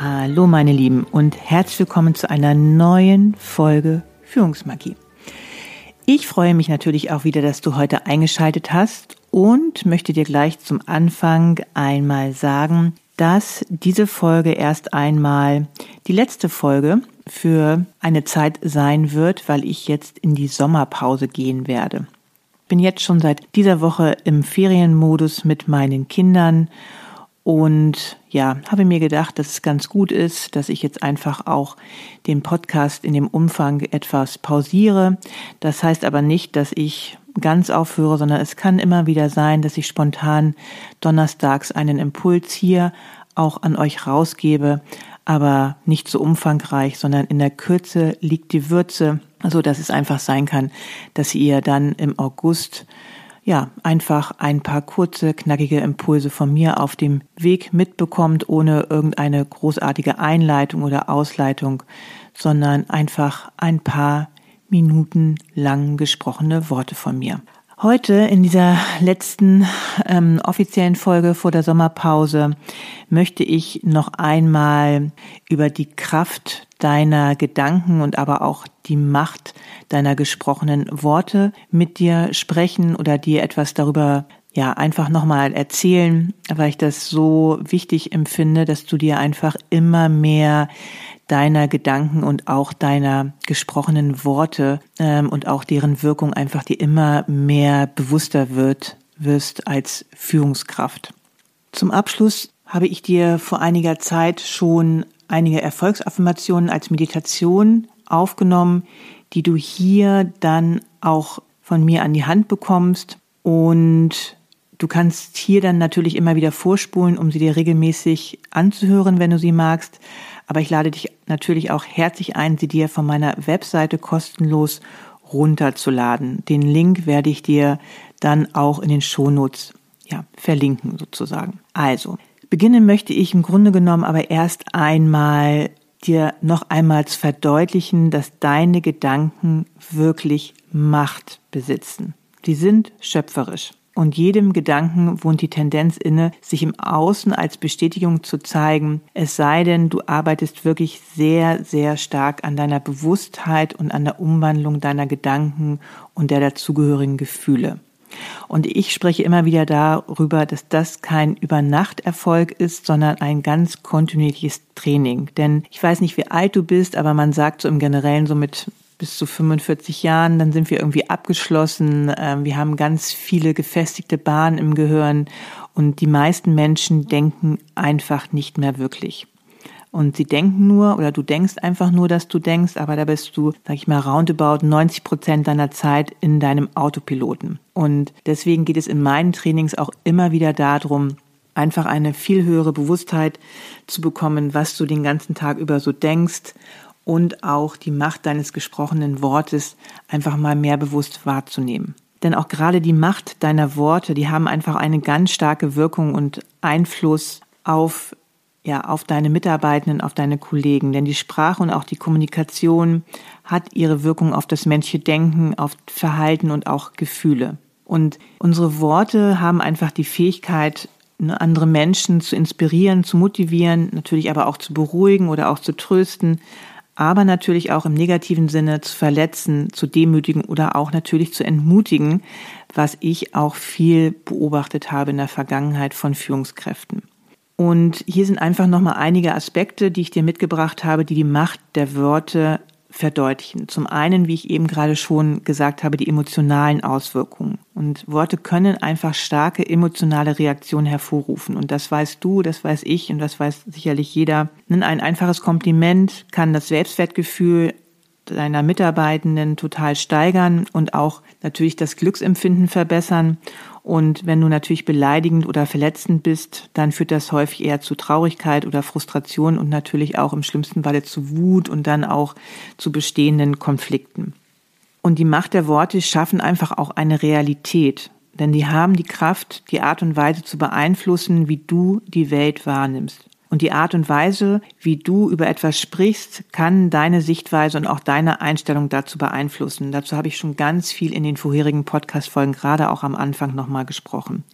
Hallo meine Lieben und herzlich willkommen zu einer neuen Folge Führungsmagie. Ich freue mich natürlich auch wieder, dass du heute eingeschaltet hast und möchte dir gleich zum Anfang einmal sagen, dass diese Folge erst einmal die letzte Folge für eine Zeit sein wird, weil ich jetzt in die Sommerpause gehen werde bin jetzt schon seit dieser Woche im Ferienmodus mit meinen Kindern und ja, habe mir gedacht, dass es ganz gut ist, dass ich jetzt einfach auch den Podcast in dem Umfang etwas pausiere. Das heißt aber nicht, dass ich ganz aufhöre, sondern es kann immer wieder sein, dass ich spontan donnerstags einen Impuls hier auch an euch rausgebe, aber nicht so umfangreich, sondern in der Kürze liegt die Würze, so dass es einfach sein kann, dass ihr dann im August ja, einfach ein paar kurze, knackige Impulse von mir auf dem Weg mitbekommt, ohne irgendeine großartige Einleitung oder Ausleitung, sondern einfach ein paar Minuten lang gesprochene Worte von mir. Heute in dieser letzten ähm, offiziellen Folge vor der Sommerpause möchte ich noch einmal über die Kraft deiner Gedanken und aber auch die Macht deiner gesprochenen Worte mit dir sprechen oder dir etwas darüber ja einfach nochmal erzählen, weil ich das so wichtig empfinde, dass du dir einfach immer mehr deiner Gedanken und auch deiner gesprochenen Worte ähm, und auch deren Wirkung einfach dir immer mehr bewusster wird, wirst als Führungskraft. Zum Abschluss habe ich dir vor einiger Zeit schon einige Erfolgsaffirmationen als Meditation aufgenommen, die du hier dann auch von mir an die Hand bekommst und Du kannst hier dann natürlich immer wieder vorspulen, um sie dir regelmäßig anzuhören, wenn du sie magst. Aber ich lade dich natürlich auch herzlich ein, sie dir von meiner Webseite kostenlos runterzuladen. Den Link werde ich dir dann auch in den Shownotes ja, verlinken sozusagen. Also, beginnen möchte ich im Grunde genommen aber erst einmal dir noch einmal zu verdeutlichen, dass deine Gedanken wirklich Macht besitzen. Die sind schöpferisch und jedem Gedanken wohnt die Tendenz inne, sich im Außen als Bestätigung zu zeigen, es sei denn, du arbeitest wirklich sehr, sehr stark an deiner Bewusstheit und an der Umwandlung deiner Gedanken und der dazugehörigen Gefühle. Und ich spreche immer wieder darüber, dass das kein Übernachterfolg ist, sondern ein ganz kontinuierliches Training. Denn ich weiß nicht, wie alt du bist, aber man sagt so im Generellen so mit bis zu 45 Jahren, dann sind wir irgendwie abgeschlossen. Ähm, wir haben ganz viele gefestigte Bahnen im Gehirn und die meisten Menschen denken einfach nicht mehr wirklich. Und sie denken nur oder du denkst einfach nur, dass du denkst, aber da bist du, sag ich mal, roundabout 90 Prozent deiner Zeit in deinem Autopiloten. Und deswegen geht es in meinen Trainings auch immer wieder darum, einfach eine viel höhere Bewusstheit zu bekommen, was du den ganzen Tag über so denkst und auch die Macht deines gesprochenen Wortes einfach mal mehr bewusst wahrzunehmen. Denn auch gerade die Macht deiner Worte, die haben einfach eine ganz starke Wirkung und Einfluss auf ja, auf deine Mitarbeitenden, auf deine Kollegen. Denn die Sprache und auch die Kommunikation hat ihre Wirkung auf das menschliche Denken, auf Verhalten und auch Gefühle. Und unsere Worte haben einfach die Fähigkeit, ne, andere Menschen zu inspirieren, zu motivieren, natürlich aber auch zu beruhigen oder auch zu trösten, aber natürlich auch im negativen Sinne zu verletzen, zu demütigen oder auch natürlich zu entmutigen, was ich auch viel beobachtet habe in der Vergangenheit von Führungskräften. Und hier sind einfach nochmal einige Aspekte, die ich dir mitgebracht habe, die die Macht der Worte verdeutlichen. Zum einen, wie ich eben gerade schon gesagt habe, die emotionalen Auswirkungen. Und Worte können einfach starke emotionale Reaktionen hervorrufen. Und das weißt du, das weiß ich und das weiß sicherlich jeder. Ein einfaches Kompliment kann das Selbstwertgefühl deiner Mitarbeitenden total steigern und auch natürlich das Glücksempfinden verbessern. Und wenn du natürlich beleidigend oder verletzend bist, dann führt das häufig eher zu Traurigkeit oder Frustration und natürlich auch im schlimmsten Falle zu Wut und dann auch zu bestehenden Konflikten. Und die Macht der Worte schaffen einfach auch eine Realität, denn die haben die Kraft, die Art und Weise zu beeinflussen, wie du die Welt wahrnimmst. Und die Art und Weise, wie du über etwas sprichst, kann deine Sichtweise und auch deine Einstellung dazu beeinflussen. Dazu habe ich schon ganz viel in den vorherigen Podcast-Folgen, gerade auch am Anfang nochmal gesprochen.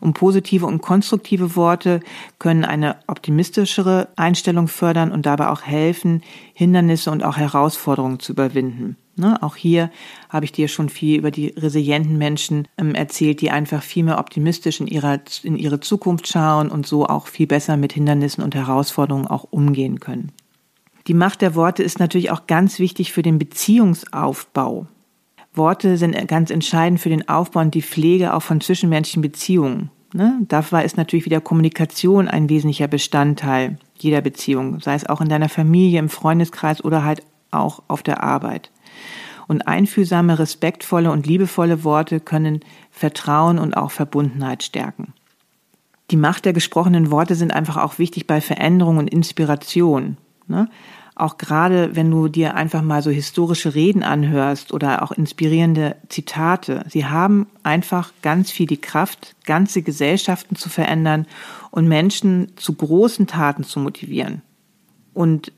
Und positive und konstruktive Worte können eine optimistischere Einstellung fördern und dabei auch helfen, Hindernisse und auch Herausforderungen zu überwinden. Ne, auch hier habe ich dir schon viel über die resilienten Menschen ähm, erzählt, die einfach viel mehr optimistisch in, ihrer, in ihre Zukunft schauen und so auch viel besser mit Hindernissen und Herausforderungen auch umgehen können. Die Macht der Worte ist natürlich auch ganz wichtig für den Beziehungsaufbau. Worte sind ganz entscheidend für den Aufbau und die Pflege auch von zwischenmenschlichen Beziehungen. Ne? Dafür ist natürlich wieder Kommunikation ein wesentlicher Bestandteil jeder Beziehung, sei es auch in deiner Familie, im Freundeskreis oder halt auch auf der Arbeit. Und einfühlsame, respektvolle und liebevolle Worte können Vertrauen und auch Verbundenheit stärken. Die Macht der gesprochenen Worte sind einfach auch wichtig bei Veränderung und Inspiration. Ne? Auch gerade, wenn du dir einfach mal so historische Reden anhörst oder auch inspirierende Zitate. Sie haben einfach ganz viel die Kraft, ganze Gesellschaften zu verändern und Menschen zu großen Taten zu motivieren. Und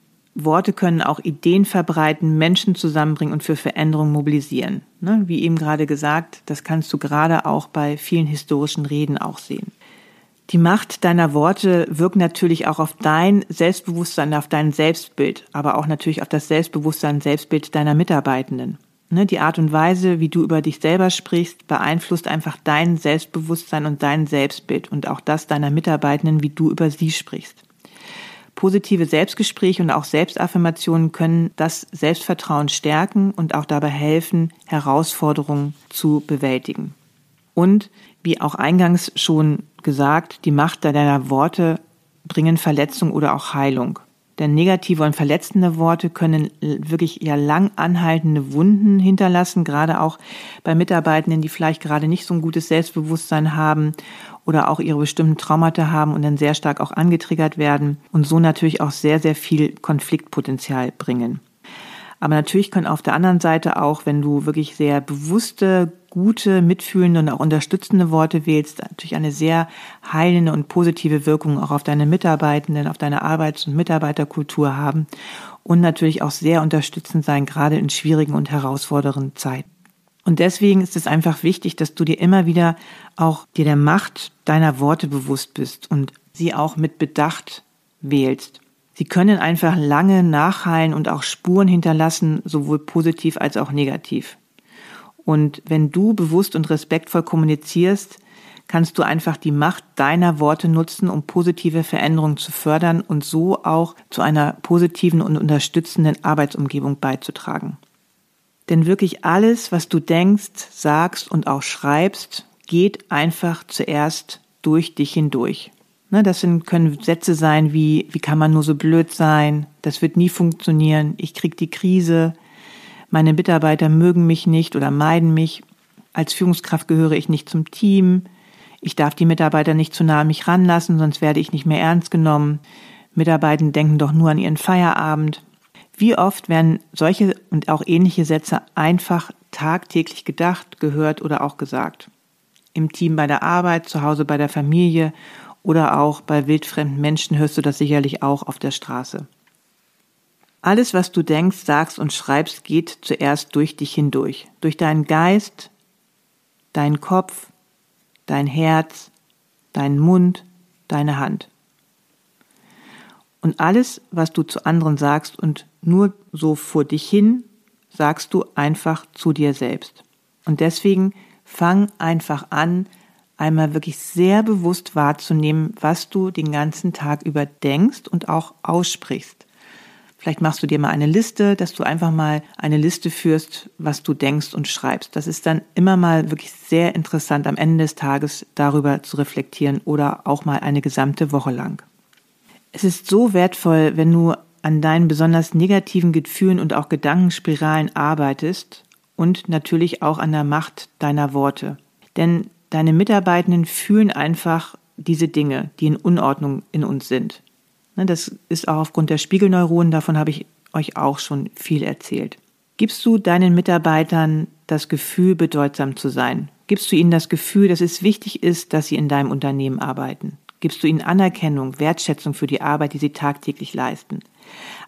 Worte können auch Ideen verbreiten, Menschen zusammenbringen und für Veränderung mobilisieren. Ne? Wie eben gerade gesagt, das kannst du gerade auch bei vielen historischen Reden auch sehen. Die Macht deiner Worte wirkt natürlich auch auf dein Selbstbewusstsein, auf dein Selbstbild, aber auch natürlich auf das Selbstbewusstsein, Selbstbild deiner Mitarbeitenden. Ne? Die Art und Weise, wie du über dich selber sprichst, beeinflusst einfach dein Selbstbewusstsein und dein Selbstbild und auch das deiner Mitarbeitenden, wie du über sie sprichst. Positive Selbstgespräche und auch Selbstaffirmationen können das Selbstvertrauen stärken und auch dabei helfen, Herausforderungen zu bewältigen. Und wie auch eingangs schon gesagt, die Macht deiner Worte bringen Verletzung oder auch Heilung. Denn negative und verletzende Worte können wirklich ja lang anhaltende Wunden hinterlassen, gerade auch bei Mitarbeitenden, die vielleicht gerade nicht so ein gutes Selbstbewusstsein haben oder auch ihre bestimmten Traumata haben und dann sehr stark auch angetriggert werden und so natürlich auch sehr, sehr viel Konfliktpotenzial bringen. Aber natürlich können auf der anderen Seite auch, wenn du wirklich sehr bewusste, gute, mitfühlende und auch unterstützende Worte wählst, natürlich eine sehr heilende und positive Wirkung auch auf deine Mitarbeitenden, auf deine Arbeits- und Mitarbeiterkultur haben und natürlich auch sehr unterstützend sein, gerade in schwierigen und herausfordernden Zeiten. Und deswegen ist es einfach wichtig, dass du dir immer wieder auch dir der Macht deiner Worte bewusst bist und sie auch mit Bedacht wählst. Sie können einfach lange nachhallen und auch Spuren hinterlassen, sowohl positiv als auch negativ. Und wenn du bewusst und respektvoll kommunizierst, kannst du einfach die Macht deiner Worte nutzen, um positive Veränderungen zu fördern und so auch zu einer positiven und unterstützenden Arbeitsumgebung beizutragen. Denn wirklich alles, was du denkst, sagst und auch schreibst, geht einfach zuerst durch dich hindurch. Ne, das sind, können Sätze sein wie, wie kann man nur so blöd sein? Das wird nie funktionieren. Ich krieg die Krise. Meine Mitarbeiter mögen mich nicht oder meiden mich. Als Führungskraft gehöre ich nicht zum Team. Ich darf die Mitarbeiter nicht zu nah an mich ranlassen, sonst werde ich nicht mehr ernst genommen. Mitarbeiter denken doch nur an ihren Feierabend. Wie oft werden solche und auch ähnliche Sätze einfach tagtäglich gedacht, gehört oder auch gesagt? Im Team bei der Arbeit, zu Hause bei der Familie oder auch bei wildfremden Menschen hörst du das sicherlich auch auf der Straße. Alles, was du denkst, sagst und schreibst, geht zuerst durch dich hindurch. Durch deinen Geist, deinen Kopf, dein Herz, deinen Mund, deine Hand. Und alles, was du zu anderen sagst und nur so vor dich hin, sagst du einfach zu dir selbst. Und deswegen fang einfach an, einmal wirklich sehr bewusst wahrzunehmen, was du den ganzen Tag über denkst und auch aussprichst. Vielleicht machst du dir mal eine Liste, dass du einfach mal eine Liste führst, was du denkst und schreibst. Das ist dann immer mal wirklich sehr interessant, am Ende des Tages darüber zu reflektieren oder auch mal eine gesamte Woche lang. Es ist so wertvoll, wenn du an deinen besonders negativen Gefühlen und auch Gedankenspiralen arbeitest und natürlich auch an der Macht deiner Worte. Denn deine Mitarbeitenden fühlen einfach diese Dinge, die in Unordnung in uns sind. Ne, das ist auch aufgrund der Spiegelneuronen, davon habe ich euch auch schon viel erzählt. Gibst du deinen Mitarbeitern das Gefühl, bedeutsam zu sein? Gibst du ihnen das Gefühl, dass es wichtig ist, dass sie in deinem Unternehmen arbeiten? Gibst du ihnen Anerkennung, Wertschätzung für die Arbeit, die sie tagtäglich leisten?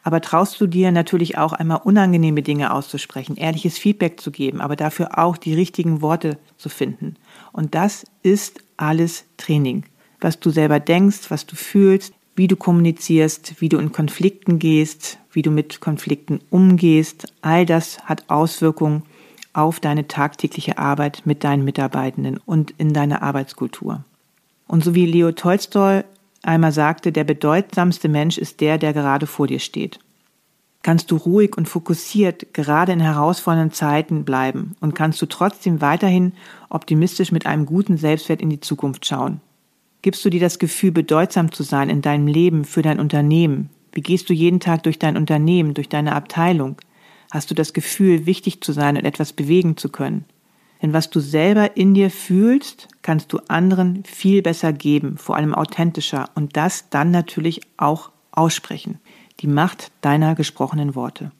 Aber traust du dir natürlich auch einmal unangenehme Dinge auszusprechen, ehrliches Feedback zu geben, aber dafür auch die richtigen Worte zu finden. Und das ist alles Training. Was du selber denkst, was du fühlst, wie du kommunizierst, wie du in Konflikten gehst, wie du mit Konflikten umgehst. All das hat Auswirkungen auf deine tagtägliche Arbeit mit deinen Mitarbeitenden und in deine Arbeitskultur. Und so wie Leo Tolstoi einmal sagte, der bedeutsamste Mensch ist der, der gerade vor dir steht. Kannst du ruhig und fokussiert gerade in herausfordernden Zeiten bleiben und kannst du trotzdem weiterhin optimistisch mit einem guten Selbstwert in die Zukunft schauen. Gibst du dir das Gefühl, bedeutsam zu sein in deinem Leben, für dein Unternehmen? Wie gehst du jeden Tag durch dein Unternehmen, durch deine Abteilung? Hast du das Gefühl, wichtig zu sein und etwas bewegen zu können? Denn was du selber in dir fühlst, kannst du anderen viel besser geben, vor allem authentischer und das dann natürlich auch aussprechen. Die Macht deiner gesprochenen Worte.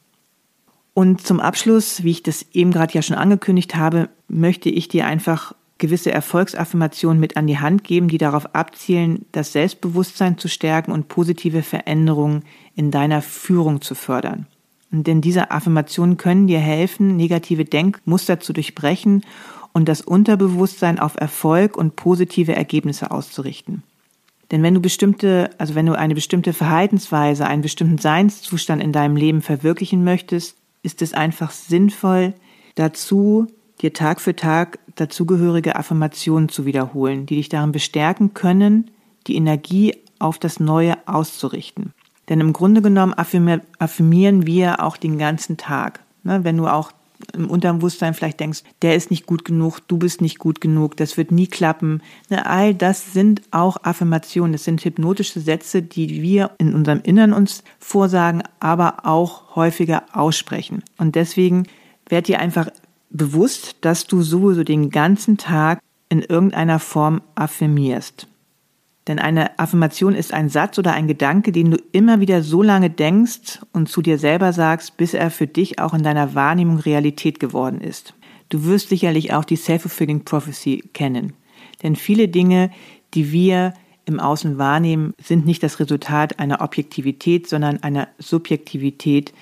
Und zum Abschluss, wie ich das eben gerade ja schon angekündigt habe, möchte ich dir einfach gewisse Erfolgsaffirmationen mit an die Hand geben, die darauf abzielen, das Selbstbewusstsein zu stärken und positive Veränderungen in deiner Führung zu fördern. Denn diese Affirmationen können dir helfen, negative Denkmuster zu durchbrechen und das Unterbewusstsein auf Erfolg und positive Ergebnisse auszurichten. Denn wenn du bestimmte, also wenn du eine bestimmte Verhaltensweise, einen bestimmten Seinszustand in deinem Leben verwirklichen möchtest, ist es einfach sinnvoll, dazu dir Tag für Tag dazugehörige Affirmationen zu wiederholen, die dich darin bestärken können, die Energie auf das Neue auszurichten. Denn im Grunde genommen affirmieren wir auch den ganzen Tag. Ne, wenn du auch im Unterbewusstsein vielleicht denkst, der ist nicht gut genug, du bist nicht gut genug, das wird nie klappen. Ne, all das sind auch Affirmationen, das sind hypnotische Sätze, die wir in unserem Innern uns vorsagen, aber auch häufiger aussprechen. Und deswegen werd dir einfach bewusst, dass du sowieso den ganzen Tag in irgendeiner Form affirmierst. Denn eine Affirmation ist ein Satz oder ein Gedanke, den du immer wieder so lange denkst und zu dir selber sagst, bis er für dich auch in deiner Wahrnehmung Realität geworden ist. Du wirst sicherlich auch die Self-Fulfilling Prophecy kennen. Denn viele Dinge, die wir im Außen wahrnehmen, sind nicht das Resultat einer Objektivität, sondern einer Subjektivität,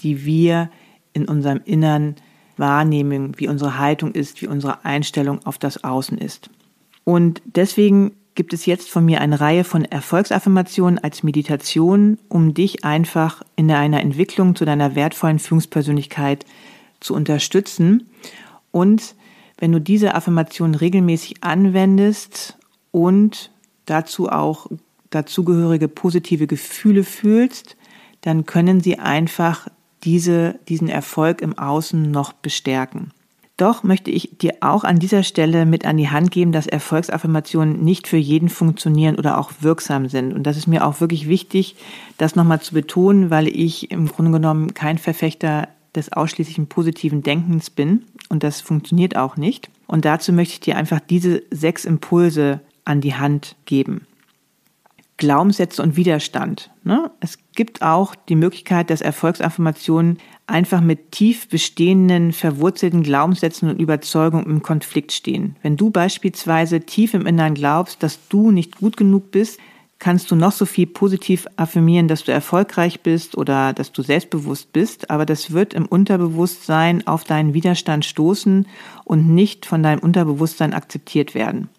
die wir in unserem Innern wahrnehmen, wie unsere Haltung ist, wie unsere Einstellung auf das Außen ist. Und deswegen gibt es jetzt von mir eine Reihe von Erfolgsaffirmationen als Meditation, um dich einfach in deiner Entwicklung zu deiner wertvollen Führungspersönlichkeit zu unterstützen. Und wenn du diese Affirmationen regelmäßig anwendest und dazu auch dazugehörige positive Gefühle fühlst, dann können sie einfach diese, diesen Erfolg im Außen noch bestärken. Doch möchte ich dir auch an dieser Stelle mit an die Hand geben, dass Erfolgsaffirmationen nicht für jeden funktionieren oder auch wirksam sind. Und das ist mir auch wirklich wichtig, das nochmal zu betonen, weil ich im Grunde genommen kein Verfechter des ausschließlichen positiven Denkens bin. Und das funktioniert auch nicht. Und dazu möchte ich dir einfach diese sechs Impulse an die Hand geben. Glaubenssätze und Widerstand. Ne? Es gibt auch die Möglichkeit, dass Erfolgsaffirmationen einfach mit tief bestehenden, verwurzelten Glaubenssätzen und Überzeugungen im Konflikt stehen. Wenn du beispielsweise tief im Innern glaubst, dass du nicht gut genug bist, kannst du noch so viel positiv affirmieren, dass du erfolgreich bist oder dass du selbstbewusst bist, aber das wird im Unterbewusstsein auf deinen Widerstand stoßen und nicht von deinem Unterbewusstsein akzeptiert werden.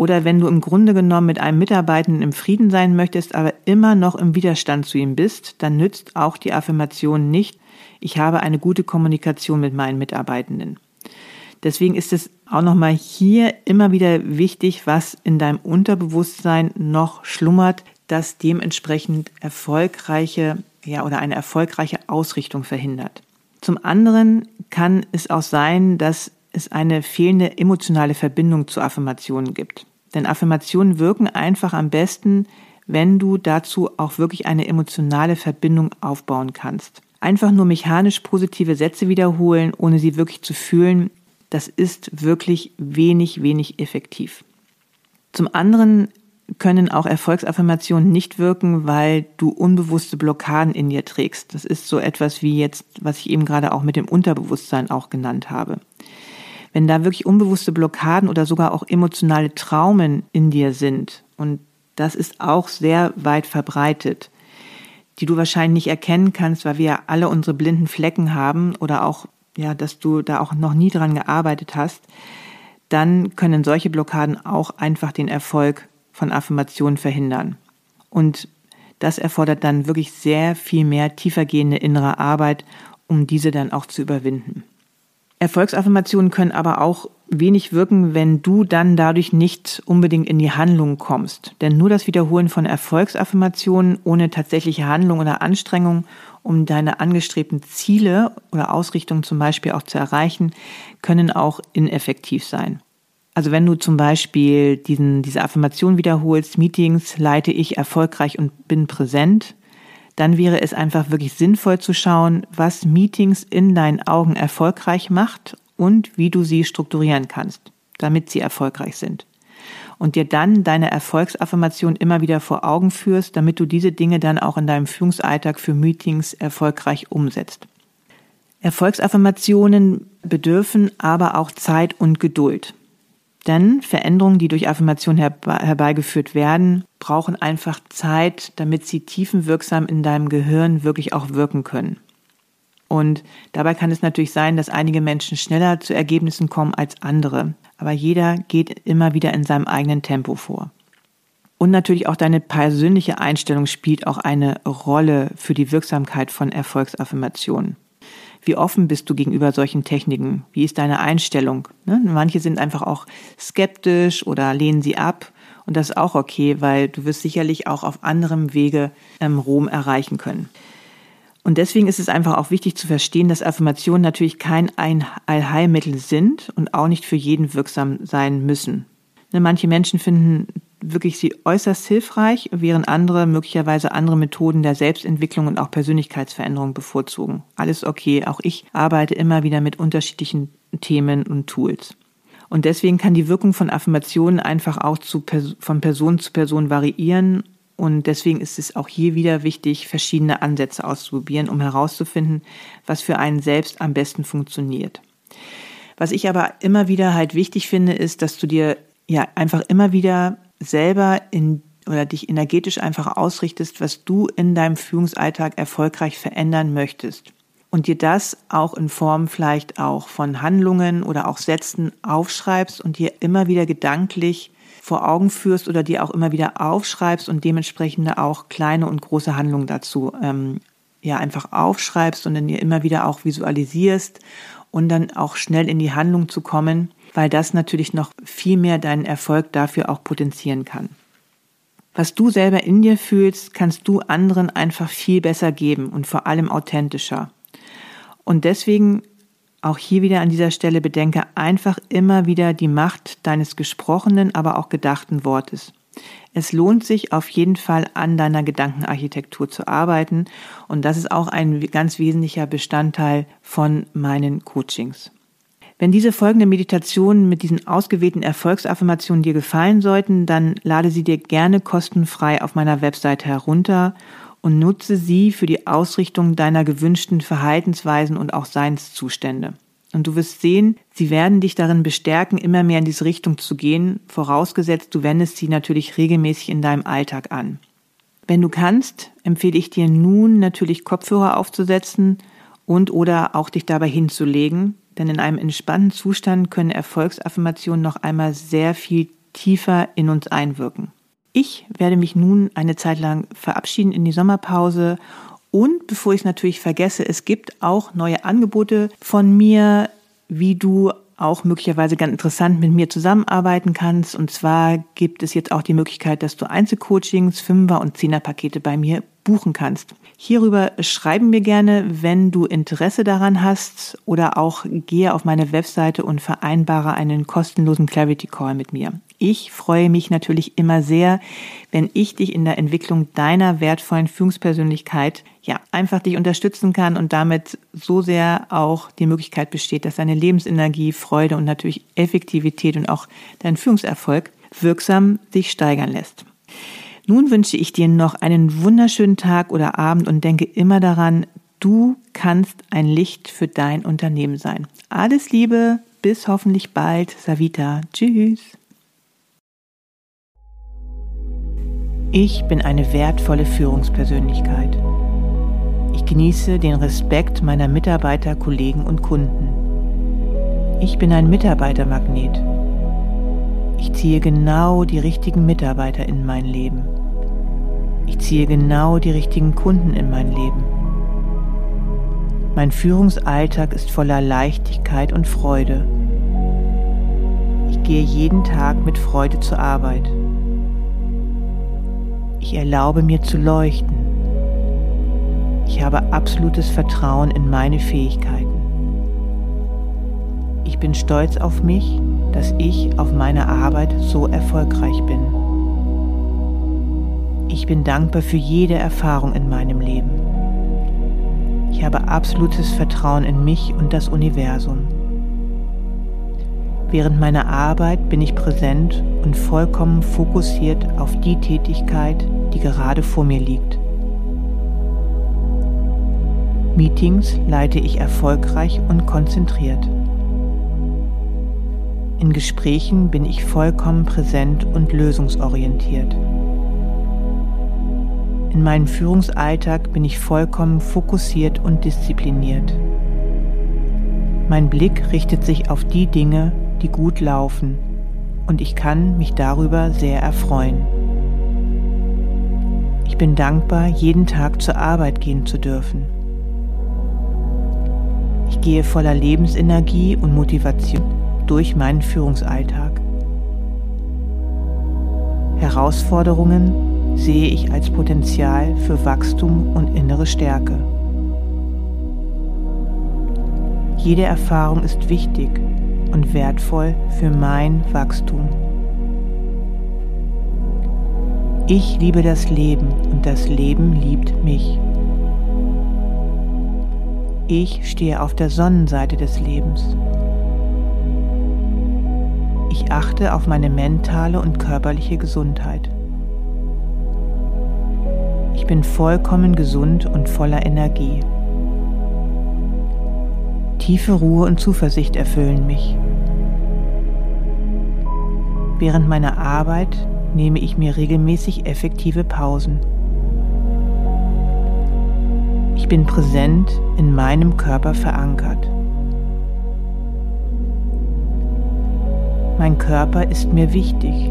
Oder wenn du im Grunde genommen mit einem Mitarbeitenden im Frieden sein möchtest, aber immer noch im Widerstand zu ihm bist, dann nützt auch die Affirmation nicht, ich habe eine gute Kommunikation mit meinen Mitarbeitenden. Deswegen ist es auch nochmal hier immer wieder wichtig, was in deinem Unterbewusstsein noch schlummert, das dementsprechend erfolgreiche, ja, oder eine erfolgreiche Ausrichtung verhindert. Zum anderen kann es auch sein, dass es eine fehlende emotionale Verbindung zu Affirmationen gibt. Denn Affirmationen wirken einfach am besten, wenn du dazu auch wirklich eine emotionale Verbindung aufbauen kannst. Einfach nur mechanisch positive Sätze wiederholen, ohne sie wirklich zu fühlen, das ist wirklich wenig, wenig effektiv. Zum anderen können auch Erfolgsaffirmationen nicht wirken, weil du unbewusste Blockaden in dir trägst. Das ist so etwas wie jetzt, was ich eben gerade auch mit dem Unterbewusstsein auch genannt habe. Wenn da wirklich unbewusste Blockaden oder sogar auch emotionale Traumen in dir sind, und das ist auch sehr weit verbreitet, die du wahrscheinlich nicht erkennen kannst, weil wir alle unsere blinden Flecken haben oder auch, ja, dass du da auch noch nie dran gearbeitet hast, dann können solche Blockaden auch einfach den Erfolg von Affirmationen verhindern. Und das erfordert dann wirklich sehr viel mehr tiefergehende innere Arbeit, um diese dann auch zu überwinden. Erfolgsaffirmationen können aber auch wenig wirken, wenn du dann dadurch nicht unbedingt in die Handlung kommst. Denn nur das Wiederholen von Erfolgsaffirmationen ohne tatsächliche Handlung oder Anstrengung, um deine angestrebten Ziele oder Ausrichtungen zum Beispiel auch zu erreichen, können auch ineffektiv sein. Also wenn du zum Beispiel diesen, diese Affirmation wiederholst, Meetings leite ich erfolgreich und bin präsent, dann wäre es einfach wirklich sinnvoll zu schauen, was Meetings in deinen Augen erfolgreich macht und wie du sie strukturieren kannst, damit sie erfolgreich sind. Und dir dann deine Erfolgsaffirmation immer wieder vor Augen führst, damit du diese Dinge dann auch in deinem Führungsalltag für Meetings erfolgreich umsetzt. Erfolgsaffirmationen bedürfen aber auch Zeit und Geduld. Denn Veränderungen, die durch Affirmation herbeigeführt werden, brauchen einfach Zeit, damit sie tiefenwirksam in deinem Gehirn wirklich auch wirken können. Und dabei kann es natürlich sein, dass einige Menschen schneller zu Ergebnissen kommen als andere. Aber jeder geht immer wieder in seinem eigenen Tempo vor. Und natürlich auch deine persönliche Einstellung spielt auch eine Rolle für die Wirksamkeit von Erfolgsaffirmationen. Wie offen bist du gegenüber solchen Techniken? Wie ist deine Einstellung? Ne? Manche sind einfach auch skeptisch oder lehnen sie ab. Und das ist auch okay, weil du wirst sicherlich auch auf anderem Wege ähm, Rom erreichen können. Und deswegen ist es einfach auch wichtig zu verstehen, dass Affirmationen natürlich kein Allheilmittel sind und auch nicht für jeden wirksam sein müssen. Ne, manche Menschen finden wirklich sie äußerst hilfreich, während andere möglicherweise andere Methoden der Selbstentwicklung und auch Persönlichkeitsveränderung bevorzugen. Alles okay, auch ich arbeite immer wieder mit unterschiedlichen Themen und Tools. Und deswegen kann die Wirkung von Affirmationen einfach auch zu, von Person zu Person variieren. Und deswegen ist es auch hier wieder wichtig, verschiedene Ansätze auszuprobieren, um herauszufinden, was für einen selbst am besten funktioniert. Was ich aber immer wieder halt wichtig finde, ist, dass du dir ja einfach immer wieder selber in oder dich energetisch einfach ausrichtest, was du in deinem Führungsalltag erfolgreich verändern möchtest. Und dir das auch in Form vielleicht auch von Handlungen oder auch Sätzen aufschreibst und dir immer wieder gedanklich vor Augen führst oder dir auch immer wieder aufschreibst und dementsprechend auch kleine und große Handlungen dazu ähm, ja einfach aufschreibst und dann dir immer wieder auch visualisierst und dann auch schnell in die Handlung zu kommen weil das natürlich noch viel mehr deinen Erfolg dafür auch potenzieren kann. Was du selber in dir fühlst, kannst du anderen einfach viel besser geben und vor allem authentischer. Und deswegen auch hier wieder an dieser Stelle bedenke einfach immer wieder die Macht deines gesprochenen, aber auch gedachten Wortes. Es lohnt sich auf jeden Fall an deiner Gedankenarchitektur zu arbeiten und das ist auch ein ganz wesentlicher Bestandteil von meinen Coachings. Wenn diese folgende Meditationen mit diesen ausgewählten Erfolgsaffirmationen dir gefallen sollten, dann lade sie dir gerne kostenfrei auf meiner Webseite herunter und nutze sie für die Ausrichtung deiner gewünschten Verhaltensweisen und auch Seinszustände. Und du wirst sehen, sie werden dich darin bestärken, immer mehr in diese Richtung zu gehen, vorausgesetzt du wendest sie natürlich regelmäßig in deinem Alltag an. Wenn du kannst, empfehle ich dir nun natürlich Kopfhörer aufzusetzen und oder auch dich dabei hinzulegen, denn in einem entspannten Zustand können Erfolgsaffirmationen noch einmal sehr viel tiefer in uns einwirken. Ich werde mich nun eine Zeit lang verabschieden in die Sommerpause und bevor ich es natürlich vergesse, es gibt auch neue Angebote von mir, wie du auch möglicherweise ganz interessant mit mir zusammenarbeiten kannst. Und zwar gibt es jetzt auch die Möglichkeit, dass du Einzelcoachings, Fünfer- und Zehnerpakete bei mir buchen kannst. Hierüber schreiben mir gerne, wenn du Interesse daran hast oder auch gehe auf meine Webseite und vereinbare einen kostenlosen Clarity Call mit mir. Ich freue mich natürlich immer sehr, wenn ich dich in der Entwicklung deiner wertvollen Führungspersönlichkeit ja einfach dich unterstützen kann und damit so sehr auch die Möglichkeit besteht, dass deine Lebensenergie, Freude und natürlich Effektivität und auch dein Führungserfolg wirksam sich steigern lässt. Nun wünsche ich dir noch einen wunderschönen Tag oder Abend und denke immer daran, du kannst ein Licht für dein Unternehmen sein. Alles Liebe, bis hoffentlich bald. Savita. Tschüss. Ich bin eine wertvolle Führungspersönlichkeit. Ich genieße den Respekt meiner Mitarbeiter, Kollegen und Kunden. Ich bin ein Mitarbeitermagnet. Ich ziehe genau die richtigen Mitarbeiter in mein Leben. Ich ziehe genau die richtigen Kunden in mein Leben. Mein Führungsalltag ist voller Leichtigkeit und Freude. Ich gehe jeden Tag mit Freude zur Arbeit. Ich erlaube mir zu leuchten. Ich habe absolutes Vertrauen in meine Fähigkeiten. Ich bin stolz auf mich, dass ich auf meiner Arbeit so erfolgreich bin. Ich bin dankbar für jede Erfahrung in meinem Leben. Ich habe absolutes Vertrauen in mich und das Universum. Während meiner Arbeit bin ich präsent und vollkommen fokussiert auf die Tätigkeit, die gerade vor mir liegt. Meetings leite ich erfolgreich und konzentriert. In Gesprächen bin ich vollkommen präsent und lösungsorientiert. In meinem Führungsalltag bin ich vollkommen fokussiert und diszipliniert. Mein Blick richtet sich auf die Dinge, die gut laufen, und ich kann mich darüber sehr erfreuen. Ich bin dankbar, jeden Tag zur Arbeit gehen zu dürfen. Ich gehe voller Lebensenergie und Motivation durch meinen Führungsalltag. Herausforderungen sehe ich als Potenzial für Wachstum und innere Stärke. Jede Erfahrung ist wichtig und wertvoll für mein Wachstum. Ich liebe das Leben und das Leben liebt mich. Ich stehe auf der Sonnenseite des Lebens. Ich achte auf meine mentale und körperliche Gesundheit. Bin vollkommen gesund und voller Energie. Tiefe Ruhe und Zuversicht erfüllen mich. Während meiner Arbeit nehme ich mir regelmäßig effektive Pausen. Ich bin präsent in meinem Körper verankert. Mein Körper ist mir wichtig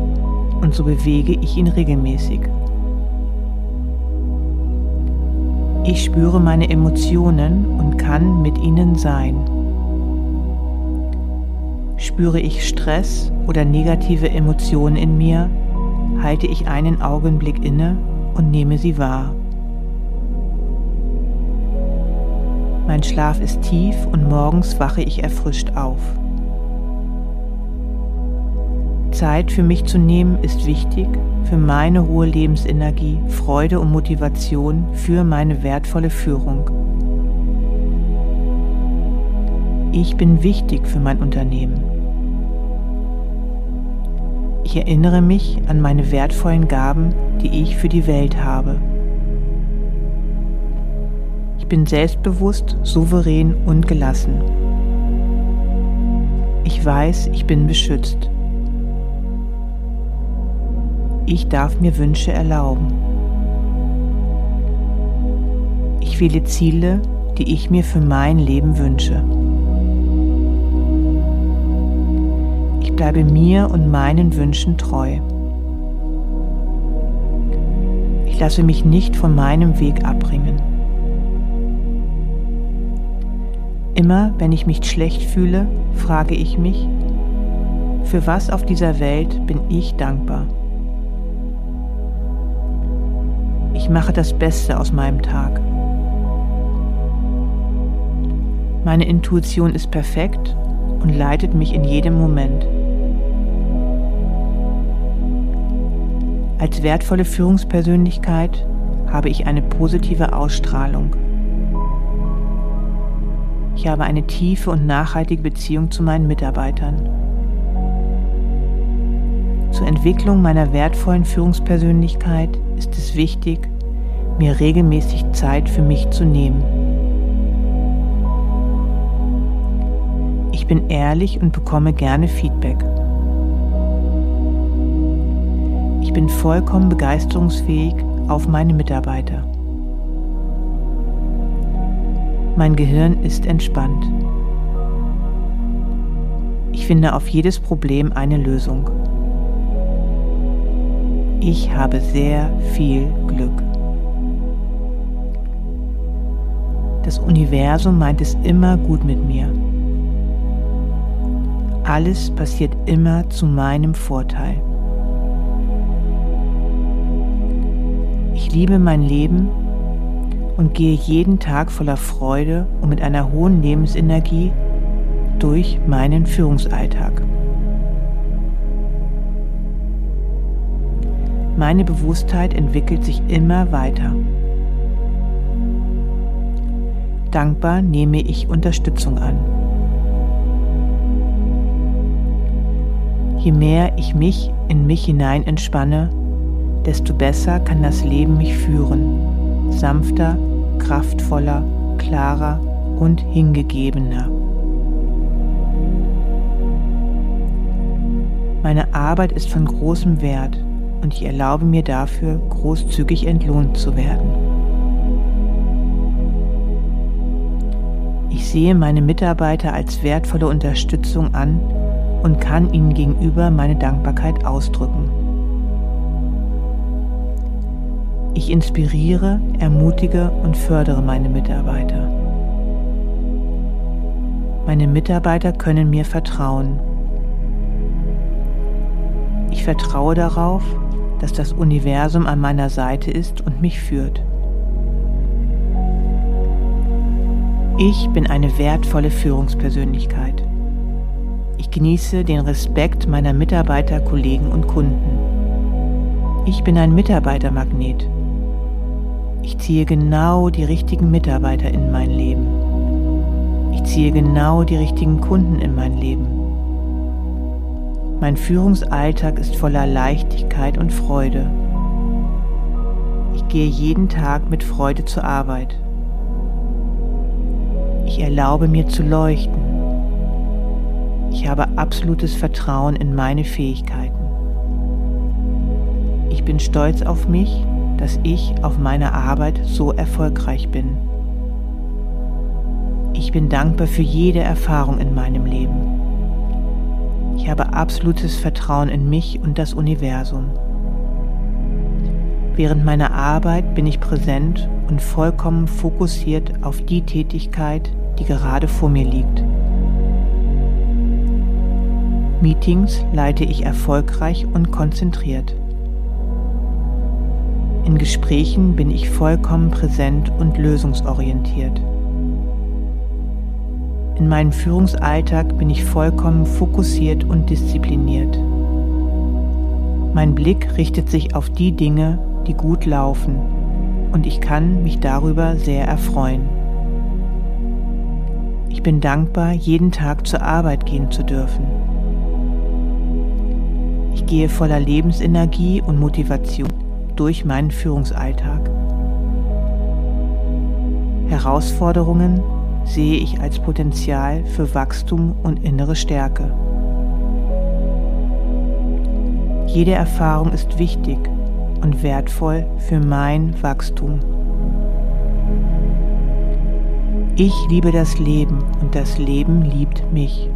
und so bewege ich ihn regelmäßig. Ich spüre meine Emotionen und kann mit ihnen sein. Spüre ich Stress oder negative Emotionen in mir, halte ich einen Augenblick inne und nehme sie wahr. Mein Schlaf ist tief und morgens wache ich erfrischt auf. Zeit für mich zu nehmen ist wichtig für meine hohe Lebensenergie, Freude und Motivation für meine wertvolle Führung. Ich bin wichtig für mein Unternehmen. Ich erinnere mich an meine wertvollen Gaben, die ich für die Welt habe. Ich bin selbstbewusst, souverän und gelassen. Ich weiß, ich bin beschützt. Ich darf mir Wünsche erlauben. Ich wähle Ziele, die ich mir für mein Leben wünsche. Ich bleibe mir und meinen Wünschen treu. Ich lasse mich nicht von meinem Weg abbringen. Immer wenn ich mich schlecht fühle, frage ich mich, für was auf dieser Welt bin ich dankbar? Ich mache das Beste aus meinem Tag. Meine Intuition ist perfekt und leitet mich in jedem Moment. Als wertvolle Führungspersönlichkeit habe ich eine positive Ausstrahlung. Ich habe eine tiefe und nachhaltige Beziehung zu meinen Mitarbeitern. Zur Entwicklung meiner wertvollen Führungspersönlichkeit ist es wichtig, mir regelmäßig Zeit für mich zu nehmen. Ich bin ehrlich und bekomme gerne Feedback. Ich bin vollkommen begeisterungsfähig auf meine Mitarbeiter. Mein Gehirn ist entspannt. Ich finde auf jedes Problem eine Lösung. Ich habe sehr viel Glück. Das Universum meint es immer gut mit mir. Alles passiert immer zu meinem Vorteil. Ich liebe mein Leben und gehe jeden Tag voller Freude und mit einer hohen Lebensenergie durch meinen Führungsalltag. Meine Bewusstheit entwickelt sich immer weiter. Dankbar nehme ich Unterstützung an. Je mehr ich mich in mich hinein entspanne, desto besser kann das Leben mich führen, sanfter, kraftvoller, klarer und hingegebener. Meine Arbeit ist von großem Wert und ich erlaube mir dafür, großzügig entlohnt zu werden. Ich sehe meine Mitarbeiter als wertvolle Unterstützung an und kann ihnen gegenüber meine Dankbarkeit ausdrücken. Ich inspiriere, ermutige und fördere meine Mitarbeiter. Meine Mitarbeiter können mir vertrauen. Ich vertraue darauf, dass das Universum an meiner Seite ist und mich führt. Ich bin eine wertvolle Führungspersönlichkeit. Ich genieße den Respekt meiner Mitarbeiter, Kollegen und Kunden. Ich bin ein Mitarbeitermagnet. Ich ziehe genau die richtigen Mitarbeiter in mein Leben. Ich ziehe genau die richtigen Kunden in mein Leben. Mein Führungsalltag ist voller Leichtigkeit und Freude. Ich gehe jeden Tag mit Freude zur Arbeit. Ich erlaube mir zu leuchten. Ich habe absolutes Vertrauen in meine Fähigkeiten. Ich bin stolz auf mich, dass ich auf meiner Arbeit so erfolgreich bin. Ich bin dankbar für jede Erfahrung in meinem Leben. Ich habe absolutes Vertrauen in mich und das Universum. Während meiner Arbeit bin ich präsent und vollkommen fokussiert auf die Tätigkeit, die gerade vor mir liegt. Meetings leite ich erfolgreich und konzentriert. In Gesprächen bin ich vollkommen präsent und lösungsorientiert. In meinem Führungsalltag bin ich vollkommen fokussiert und diszipliniert. Mein Blick richtet sich auf die Dinge, die gut laufen, und ich kann mich darüber sehr erfreuen. Ich bin dankbar, jeden Tag zur Arbeit gehen zu dürfen. Ich gehe voller Lebensenergie und Motivation durch meinen Führungsalltag. Herausforderungen sehe ich als Potenzial für Wachstum und innere Stärke. Jede Erfahrung ist wichtig und wertvoll für mein Wachstum. Ich liebe das Leben und das Leben liebt mich.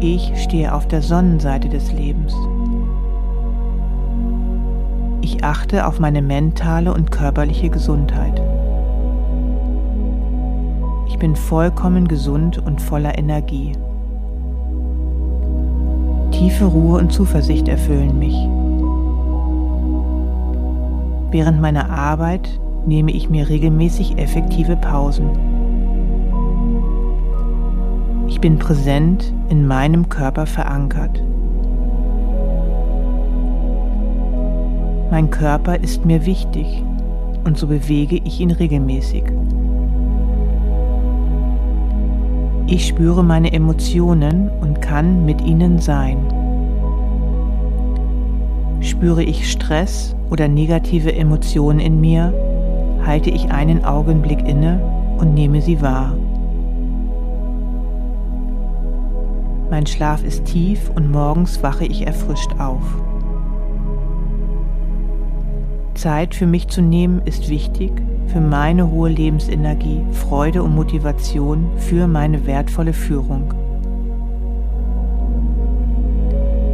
Ich stehe auf der Sonnenseite des Lebens. Ich achte auf meine mentale und körperliche Gesundheit. Ich bin vollkommen gesund und voller Energie. Tiefe Ruhe und Zuversicht erfüllen mich. Während meiner Arbeit nehme ich mir regelmäßig effektive Pausen. Ich bin präsent in meinem Körper verankert. Mein Körper ist mir wichtig und so bewege ich ihn regelmäßig. Ich spüre meine Emotionen und kann mit ihnen sein. Spüre ich Stress oder negative Emotionen in mir, halte ich einen Augenblick inne und nehme sie wahr. Mein Schlaf ist tief und morgens wache ich erfrischt auf. Zeit für mich zu nehmen ist wichtig für meine hohe Lebensenergie, Freude und Motivation für meine wertvolle Führung.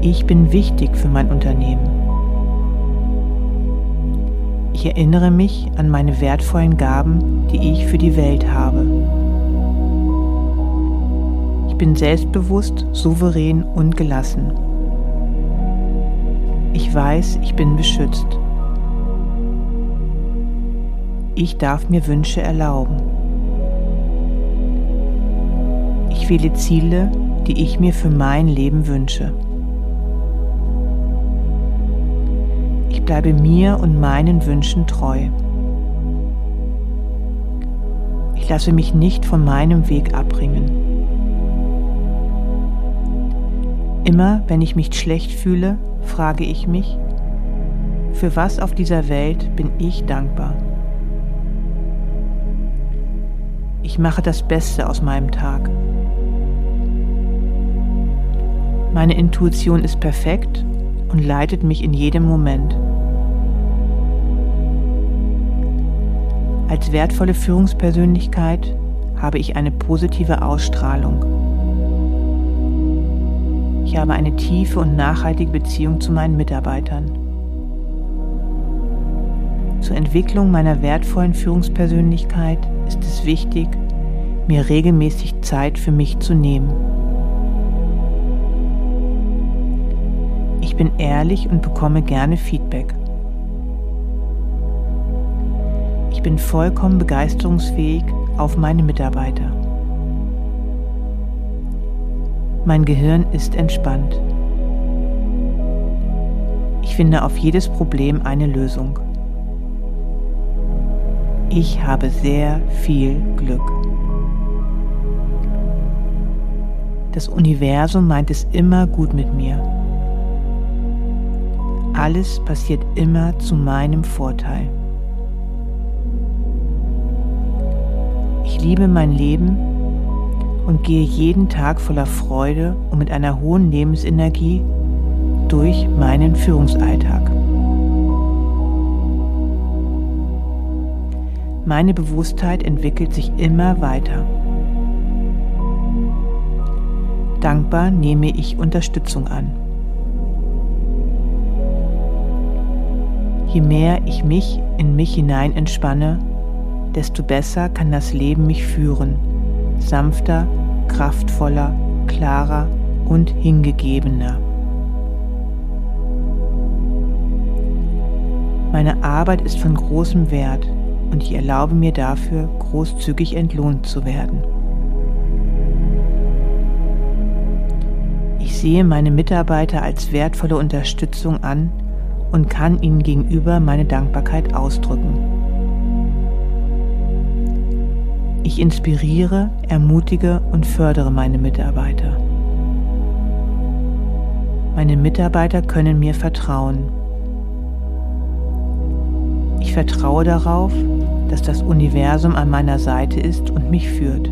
Ich bin wichtig für mein Unternehmen. Ich erinnere mich an meine wertvollen Gaben, die ich für die Welt habe. Ich bin selbstbewusst, souverän und gelassen. Ich weiß, ich bin beschützt. Ich darf mir Wünsche erlauben. Ich wähle Ziele, die ich mir für mein Leben wünsche. Ich bleibe mir und meinen Wünschen treu. Ich lasse mich nicht von meinem Weg abbringen. Immer wenn ich mich schlecht fühle, frage ich mich, für was auf dieser Welt bin ich dankbar? Ich mache das Beste aus meinem Tag. Meine Intuition ist perfekt und leitet mich in jedem Moment. Als wertvolle Führungspersönlichkeit habe ich eine positive Ausstrahlung. Ich habe eine tiefe und nachhaltige Beziehung zu meinen Mitarbeitern. Zur Entwicklung meiner wertvollen Führungspersönlichkeit ist es wichtig, mir regelmäßig Zeit für mich zu nehmen. Ich bin ehrlich und bekomme gerne Feedback. Ich bin vollkommen begeisterungsfähig auf meine Mitarbeiter. Mein Gehirn ist entspannt. Ich finde auf jedes Problem eine Lösung. Ich habe sehr viel Glück. Das Universum meint es immer gut mit mir. Alles passiert immer zu meinem Vorteil. Ich liebe mein Leben und gehe jeden Tag voller Freude und mit einer hohen Lebensenergie durch meinen Führungsalltag. Meine Bewusstheit entwickelt sich immer weiter. Dankbar nehme ich Unterstützung an. Je mehr ich mich in mich hinein entspanne, desto besser kann das Leben mich führen, sanfter, kraftvoller, klarer und hingegebener. Meine Arbeit ist von großem Wert und ich erlaube mir dafür, großzügig entlohnt zu werden. Ich sehe meine Mitarbeiter als wertvolle Unterstützung an und kann ihnen gegenüber meine Dankbarkeit ausdrücken. Ich inspiriere, ermutige und fördere meine Mitarbeiter. Meine Mitarbeiter können mir vertrauen. Ich vertraue darauf, dass das Universum an meiner Seite ist und mich führt.